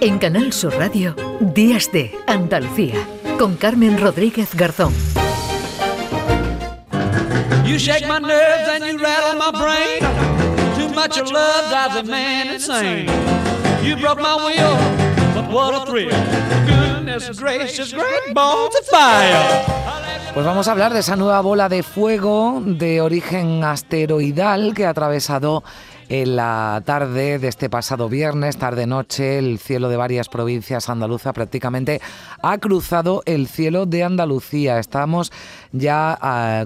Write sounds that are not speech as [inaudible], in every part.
En Canal Sur Radio, Días de Andalucía, con Carmen Rodríguez Garzón. You shake my nerves and you rattle my brain. Too much of love drives a man insane. You broke my will, but what a thrill. Goodness gracious, great balls of fire. Pues vamos a hablar de esa nueva bola de fuego de origen asteroidal que ha atravesado en la tarde de este pasado viernes, tarde-noche, el cielo de varias provincias andaluzas prácticamente ha cruzado el cielo de Andalucía. Estamos ya ah,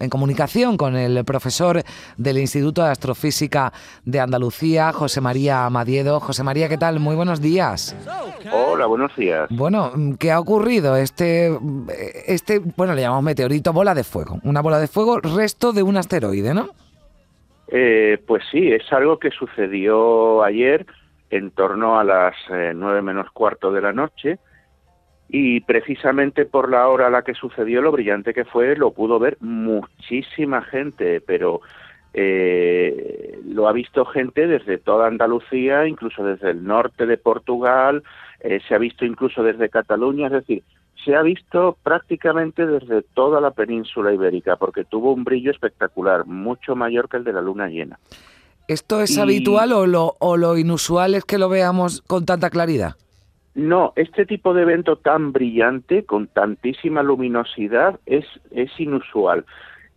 en comunicación con el profesor del Instituto de Astrofísica de Andalucía, José María Amadiedo. José María, ¿qué tal? Muy buenos días. Hola, buenos días. Bueno, ¿qué ha ocurrido? Este, este, bueno, le llamamos meteorito bola de fuego. Una bola de fuego, resto de un asteroide, ¿no? Eh, pues sí, es algo que sucedió ayer en torno a las eh, nueve menos cuarto de la noche y precisamente por la hora a la que sucedió, lo brillante que fue, lo pudo ver muchísima gente, pero eh, lo ha visto gente desde toda Andalucía, incluso desde el norte de Portugal, se ha visto incluso desde Cataluña, es decir, se ha visto prácticamente desde toda la península ibérica, porque tuvo un brillo espectacular, mucho mayor que el de la luna llena. ¿Esto es habitual o lo, o lo inusual es que lo veamos con tanta claridad? No, este tipo de evento tan brillante, con tantísima luminosidad, es, es inusual.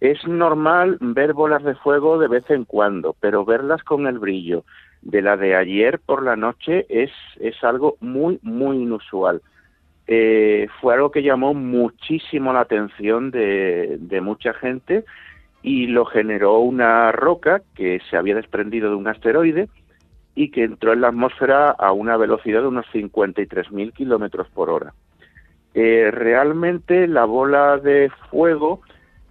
Es normal ver bolas de fuego de vez en cuando, pero verlas con el brillo de la de ayer por la noche es, es algo muy, muy inusual. Eh, fue algo que llamó muchísimo la atención de, mucha gente y lo generó una roca que se había desprendido de un asteroide y que entró en la atmósfera a una velocidad de unos 53.000 kilómetros por hora. Eh, realmente la bola de fuego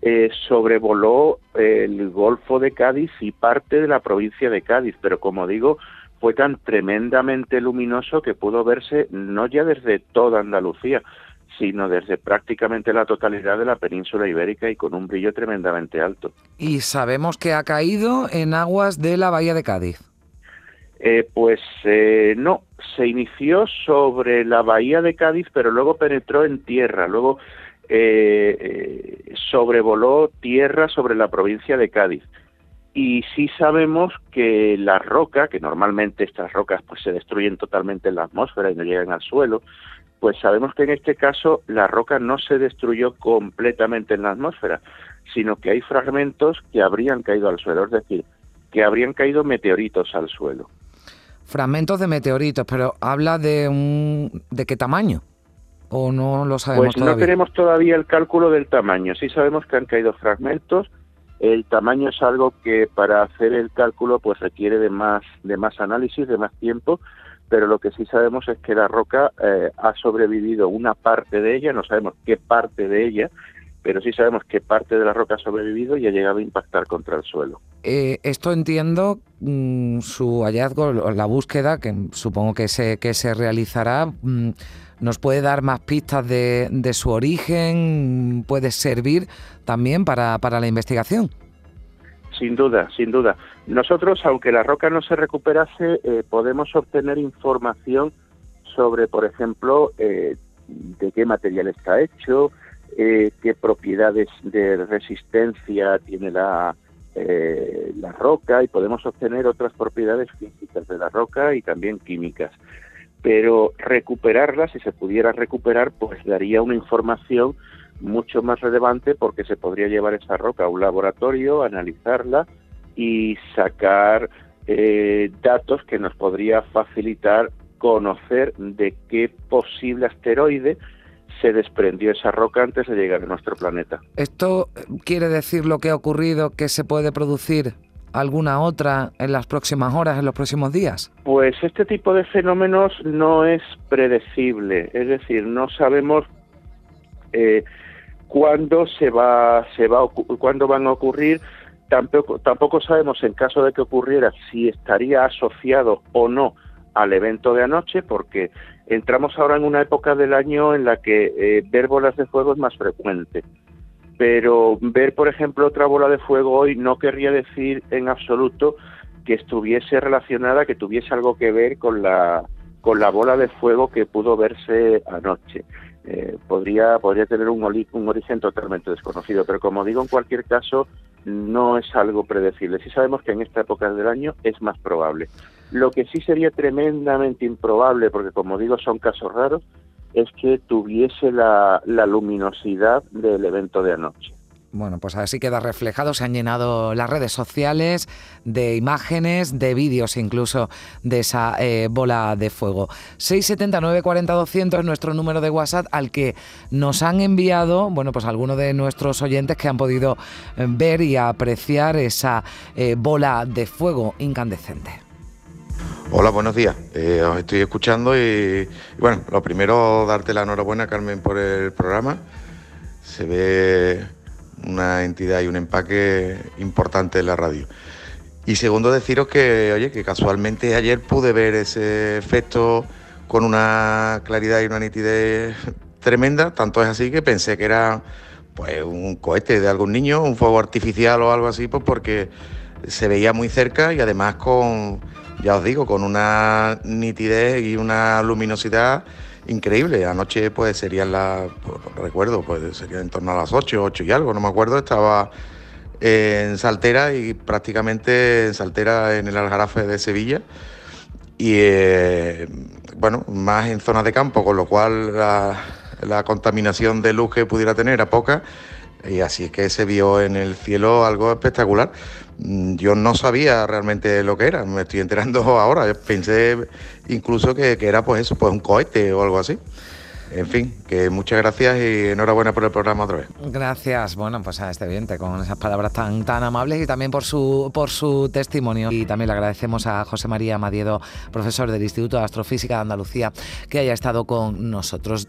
eh, sobrevoló el Golfo de Cádiz y parte de la provincia de Cádiz, pero como digo, fue tan tremendamente luminoso que pudo verse no ya desde toda Andalucía, sino desde prácticamente la totalidad de la península ibérica y con un brillo tremendamente alto. Y sabemos que ha caído en aguas de la bahía de Cádiz. Eh, pues eh, no, se inició sobre la bahía de Cádiz, pero luego penetró en tierra, luego eh, sobrevoló tierra sobre la provincia de Cádiz y sí sabemos que la roca, que normalmente estas rocas pues se destruyen totalmente en la atmósfera y no llegan al suelo, pues sabemos que en este caso la roca no se destruyó completamente en la atmósfera, sino que hay fragmentos que habrían caído al suelo, es decir, que habrían caído meteoritos al suelo. Fragmentos de meteoritos, pero habla de un de qué tamaño o no lo sabemos pues no tenemos todavía el cálculo del tamaño, sí sabemos que han caído fragmentos el tamaño es algo que para hacer el cálculo pues requiere de más de más análisis, de más tiempo, pero lo que sí sabemos es que la roca eh, ha sobrevivido una parte de ella, no sabemos qué parte de ella, pero sí sabemos qué parte de la roca ha sobrevivido y ha llegado a impactar contra el suelo. Eh, esto entiendo mm, su hallazgo, la búsqueda que supongo que se que se realizará. Mm, ¿Nos puede dar más pistas de, su origen? ¿Puede servir también para, la investigación? Sin duda, sin duda. Nosotros, aunque la roca no se recuperase, eh, podemos obtener información sobre, por ejemplo, eh, de qué material está hecho, eh, qué propiedades de resistencia tiene la, la roca y podemos obtener otras propiedades físicas de la roca y también químicas pero recuperarla, si se pudiera recuperar, pues daría una información mucho más relevante porque se podría llevar esa roca a un laboratorio, analizarla y sacar eh, datos que nos podría facilitar conocer de qué posible asteroide se desprendió esa roca antes de llegar a nuestro planeta. ¿Esto quiere decir lo que ha ocurrido que se puede producir alguna otra en las próximas horas, en los próximos días? Pues este tipo de fenómenos no es predecible, es decir, no sabemos eh, cuándo se va, se va, cuándo van a ocurrir. Tampoco, tampoco sabemos en caso de que ocurriera si estaría asociado o no al evento de anoche, porque entramos ahora en una época del año en la que eh, ver bolas de fuego es más frecuente pero ver, por ejemplo, otra bola de fuego hoy no querría decir en absoluto que estuviese relacionada, que tuviese algo que ver con la con la bola de fuego que pudo verse anoche. Eh, podría, podría tener un, un origen totalmente desconocido, pero como digo, en cualquier caso, no es algo predecible. Sí sabemos que en esta época del año es más probable. Lo que sí sería tremendamente improbable, porque como digo, son casos raros, es que tuviese la, luminosidad del evento de anoche. Bueno, pues así queda reflejado. Se han llenado las redes sociales de imágenes, de vídeos incluso de esa eh, bola de fuego. 679 40 200 es nuestro número de WhatsApp al que nos han enviado, bueno, pues algunos de nuestros oyentes que han podido eh, ver y apreciar esa eh, bola de fuego incandescente. Hola, buenos días. os estoy escuchando y, bueno, lo primero darte la enhorabuena, Carmen, por el programa. Se ve una entidad y un empaque importante en la radio. Y segundo, deciros que, oye, que casualmente ayer pude ver ese efecto con una claridad y una nitidez tremenda, tanto es así que pensé que era pues un cohete de algún niño, un fuego artificial o algo así, pues porque se veía muy cerca y además con, ya os digo, con una nitidez y una luminosidad increíble. Anoche pues serían las, pues, recuerdo, pues sería en torno a las 8, 8 y algo, no me acuerdo, estaba en Saltera y prácticamente en Saltera en el Aljarafe de Sevilla y eh, bueno, más en zonas de campo, con lo cual la, la contaminación de luz que pudiera tener era poca y así es que se vio en el cielo algo espectacular. Mm, yo no sabía realmente lo que era, me estoy enterando [laughs] ahora. Pensé incluso que, era pues eso, pues un cohete o algo así. En fin, que muchas gracias y enhorabuena por el programa otra vez. Gracias, bueno, pues a este oyente con esas palabras tan, tan amables y también por su, por su testimonio. Y también le agradecemos a José María Madiedo, profesor del Instituto de Astrofísica de Andalucía, que haya estado con nosotros.